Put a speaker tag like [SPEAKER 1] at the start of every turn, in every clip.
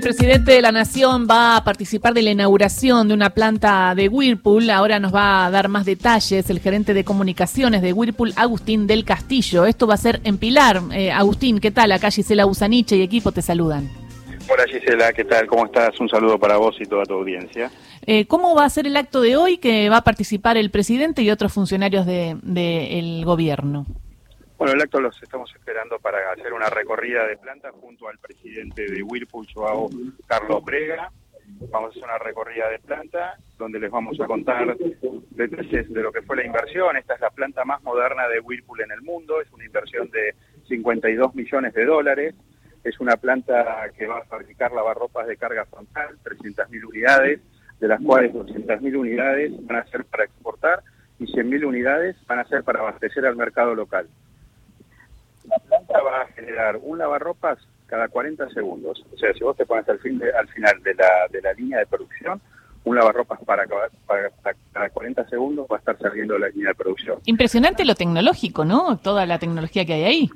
[SPEAKER 1] el presidente de la Nación va a participar de la inauguración de una planta de Whirlpool. Ahora nos va a dar más detalles el gerente de comunicaciones de Whirlpool, Agustín del Castillo. Esto va a ser en Pilar. Eh, Agustín, ¿qué tal? Acá Gisela Usaniche y equipo te saludan.
[SPEAKER 2] Hola Gisela, ¿qué tal? ¿Cómo estás? Un saludo para vos y toda tu audiencia.
[SPEAKER 1] Eh, ¿Cómo va a ser el acto de hoy que va a participar el presidente y otros funcionarios del de, gobierno?
[SPEAKER 2] Bueno, el acto los estamos esperando para hacer una recorrida de planta junto al presidente de Whirlpool, Joao Carlos Brega. Vamos a hacer una recorrida de planta donde les vamos a contar detalles de lo que fue la inversión. Esta es la planta más moderna de Whirlpool en el mundo, es una inversión de 52 millones de dólares. Es una planta que va a fabricar lavarropas de carga frontal, 300.000 unidades, de las cuales 200.000 unidades van a ser para exportar y 100.000 unidades van a ser para abastecer al mercado local la planta va a generar un lavarropas cada 40 segundos. O sea, si vos te pones al, fin al final de la, de la línea de producción, un lavarropas para, para, cada 40 segundos va a estar saliendo de la línea de producción.
[SPEAKER 1] Impresionante lo tecnológico, ¿no? Toda la tecnología que hay ahí.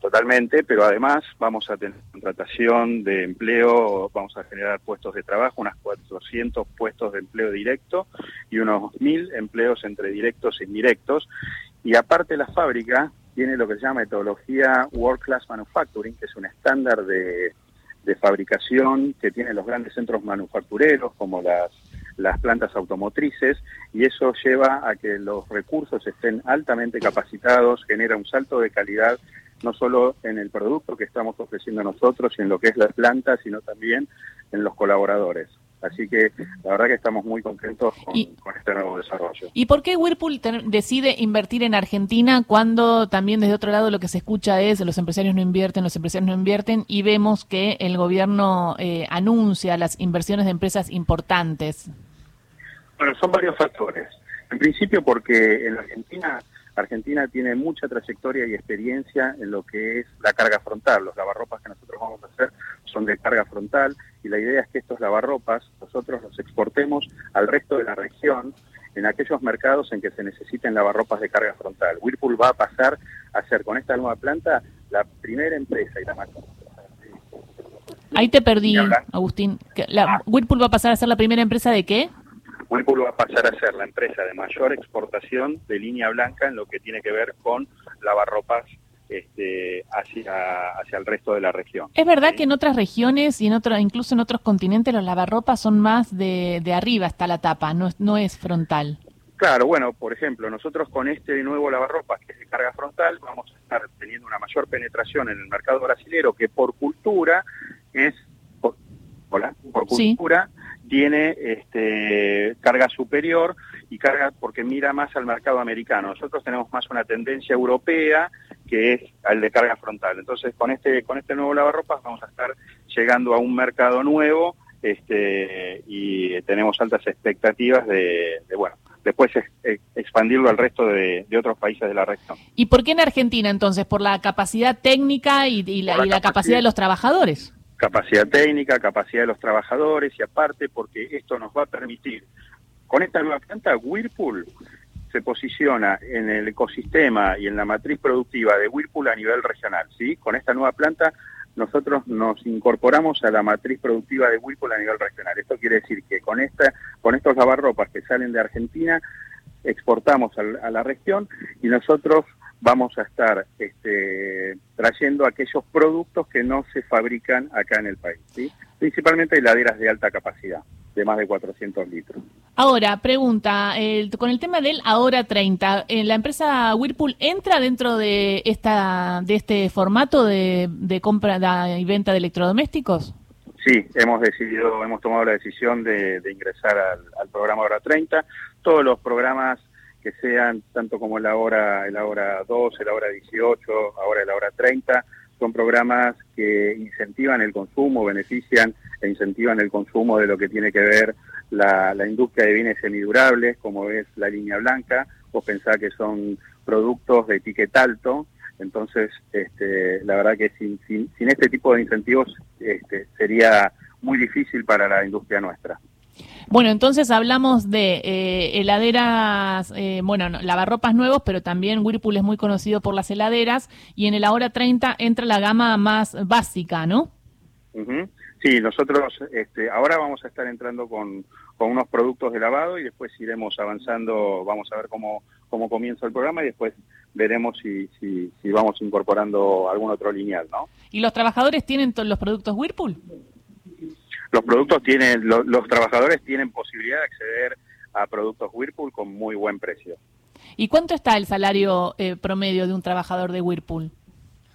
[SPEAKER 2] Totalmente, pero además vamos a tener contratación de empleo, vamos a generar puestos de trabajo, unas 400 puestos de empleo directo y unos 1.000 empleos entre directos e indirectos. Y aparte la fábrica tiene lo que se llama metodología World Class Manufacturing, que es un estándar de, fabricación que tienen los grandes centros manufactureros como las, las plantas automotrices y eso lleva a que los recursos estén altamente capacitados, genera un salto de calidad no solo en el producto que estamos ofreciendo nosotros y en lo que es la planta, sino también en los colaboradores. Así que la verdad que estamos muy contentos con, este nuevo desarrollo.
[SPEAKER 1] ¿Y por qué Whirlpool decide invertir en Argentina cuando también desde otro lado lo que se escucha es los empresarios no invierten, los empresarios no invierten y vemos que el gobierno eh, anuncia las inversiones de empresas importantes?
[SPEAKER 2] Bueno, son varios factores. En principio porque en Argentina Argentina tiene mucha trayectoria y experiencia en lo que es la carga frontal. Los lavarropas que nosotros vamos a hacer son de carga frontal y la idea es que estos lavarropas nosotros los exportemos al resto de la región en aquellos mercados en que se necesiten lavarropas de carga frontal. Whirlpool va a pasar a ser con esta nueva planta la primera empresa y la más
[SPEAKER 1] Ahí te perdí, Agustín. La, ¿Whirlpool va a pasar a ser la primera empresa de qué?
[SPEAKER 2] Whirlpool va a pasar a ser la empresa de mayor exportación de línea blanca en lo que tiene que ver con lavarropas este, hacia, hacia el resto de la región.
[SPEAKER 1] Es verdad que en otras regiones y en otro, incluso en otros continentes los lavarropas son más de, arriba hasta la tapa, no, no es frontal.
[SPEAKER 2] Claro, bueno, por ejemplo, nosotros con este nuevo lavarropas que es de carga frontal vamos a estar teniendo una mayor penetración en el mercado brasilero que por cultura es, hola, por cultura tiene este, carga superior y carga porque mira más al mercado americano. Nosotros tenemos más una tendencia europea que es al de carga frontal. Entonces, con este con este nuevo lavarropas vamos a estar llegando a un mercado nuevo este, y tenemos altas expectativas de, bueno, después expandirlo al resto de, otros países de la región.
[SPEAKER 1] ¿Y por qué en Argentina entonces? ¿Por la capacidad técnica y, la capacidad de los trabajadores?
[SPEAKER 2] capacidad técnica, capacidad de los trabajadores y aparte porque esto nos va a permitir, con esta nueva planta, Whirlpool se posiciona en el ecosistema y en la matriz productiva de Whirlpool a nivel regional, ¿sí? Con esta nueva planta nosotros nos incorporamos a la matriz productiva de Whirlpool a nivel regional. Esto quiere decir que con esta con estos lavarropas que salen de Argentina exportamos a la región y nosotros vamos a estar este, trayendo aquellos productos que no se fabrican acá en el país, ¿sí? principalmente heladeras de alta capacidad, de más de 400 litros.
[SPEAKER 1] Ahora, pregunta, con el tema del Ahora 30, eh, ¿la empresa Whirlpool entra dentro de esta de este formato de, compra y venta de electrodomésticos?
[SPEAKER 2] Sí, hemos decidido, hemos tomado la decisión de, ingresar al, al programa Ahora 30. Todos los programas que sean tanto como la hora, la hora 12, la hora 18, ahora la hora 30, son programas que incentivan el consumo, benefician e incentivan el consumo de lo que tiene que ver la, industria de bienes semidurables, como es la línea blanca, o pensar que son productos de etiqueta alto, entonces este, la verdad que sin, sin, sin este tipo de incentivos este, sería muy difícil para la industria nuestra.
[SPEAKER 1] Bueno, entonces hablamos de eh, heladeras, eh, bueno, lavarropas nuevos, pero también Whirlpool es muy conocido por las heladeras y en el Ahora 30 entra la gama más básica, ¿no?
[SPEAKER 2] Sí, nosotros este, ahora vamos a estar entrando con, con unos productos de lavado y después iremos avanzando, vamos a ver cómo, cómo comienza el programa y después veremos si, si, si vamos incorporando algún otro lineal, ¿no?
[SPEAKER 1] ¿Y los trabajadores tienen todos los productos Whirlpool?
[SPEAKER 2] Los productos tienen, los trabajadores tienen posibilidad de acceder a productos Whirlpool con muy buen precio.
[SPEAKER 1] ¿Y cuánto está el salario eh, promedio de un trabajador de Whirlpool?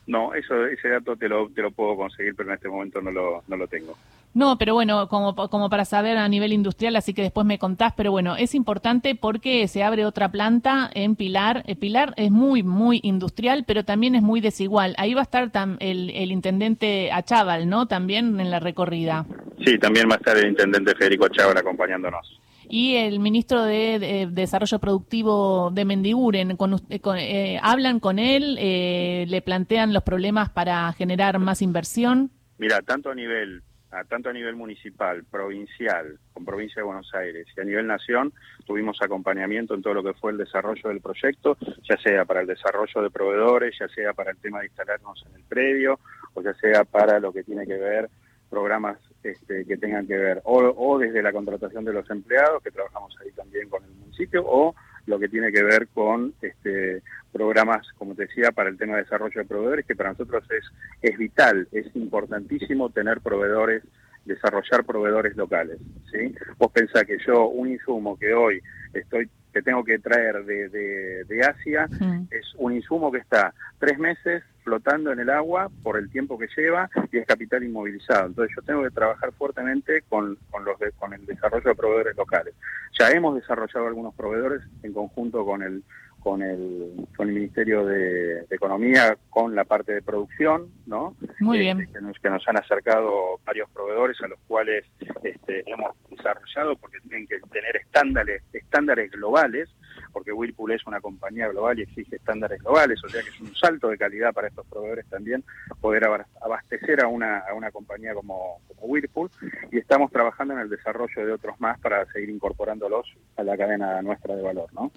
[SPEAKER 2] No, eso, ese dato te lo, te lo puedo conseguir, pero en este momento no lo, no lo tengo.
[SPEAKER 1] No, pero bueno, como, como para saber a nivel industrial, así que después me contás, pero bueno, es importante porque se abre otra planta en Pilar. Eh, Pilar es muy, muy industrial, pero también es muy desigual. Ahí va a estar el, el intendente Achával, ¿no? También en la recorrida.
[SPEAKER 2] Sí, también va a estar el intendente Federico Achával acompañándonos
[SPEAKER 1] y el ministro de, Desarrollo Productivo de Mendiguren. Con, eh, ¿Hablan con él? Eh, ¿Le plantean los problemas para generar más inversión?
[SPEAKER 2] Mira, tanto a nivel tanto a nivel municipal, provincial, con provincia de Buenos Aires y a nivel nación, tuvimos acompañamiento en todo lo que fue el desarrollo del proyecto, ya sea para el desarrollo de proveedores, ya sea para el tema de instalarnos en el predio, o ya sea para lo que tiene que ver programas este, que tengan que ver o, desde la contratación de los empleados, que trabajamos ahí también con el municipio, o lo que tiene que ver con este, programas, como te decía, para el tema de desarrollo de proveedores, que para nosotros es, es vital, es importantísimo tener proveedores, desarrollar proveedores locales. ¿sí? Vos pensás que yo un insumo que hoy estoy que tengo que traer de, de, Asia es un insumo que está tres meses flotando en el agua por el tiempo que lleva y es capital inmovilizado. Entonces yo tengo que trabajar fuertemente con, con, los con el desarrollo de proveedores locales. Ya hemos desarrollado algunos proveedores en conjunto con el con el, con el Ministerio de, Economía, con la parte de producción, ¿no?
[SPEAKER 1] Muy bien.
[SPEAKER 2] Este, que, nos, que nos han acercado varios proveedores a los cuales este, hemos desarrollado porque tienen que tener estándares, estándares globales, porque Whirlpool es una compañía global y exige estándares globales, o sea que es un salto de calidad para estos proveedores también poder abastecer a una, a una compañía como, como Whirlpool y estamos trabajando en el desarrollo de otros más para seguir incorporándolos a la cadena nuestra de valor, ¿no?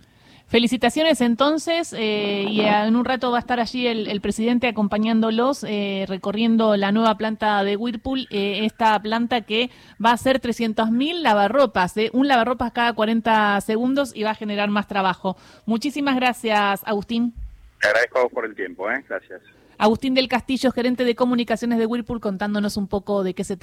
[SPEAKER 1] Felicitaciones entonces eh, y en un rato va a estar allí el, presidente acompañándolos eh, recorriendo la nueva planta de Whirlpool, eh, esta planta que va a ser 300.000 lavarropas, un lavarropas cada 40 segundos y va a generar más trabajo. Muchísimas gracias, Agustín.
[SPEAKER 2] Te agradezco por el tiempo, gracias.
[SPEAKER 1] Agustín del Castillo, gerente de comunicaciones de Whirlpool, contándonos un poco de qué se trata.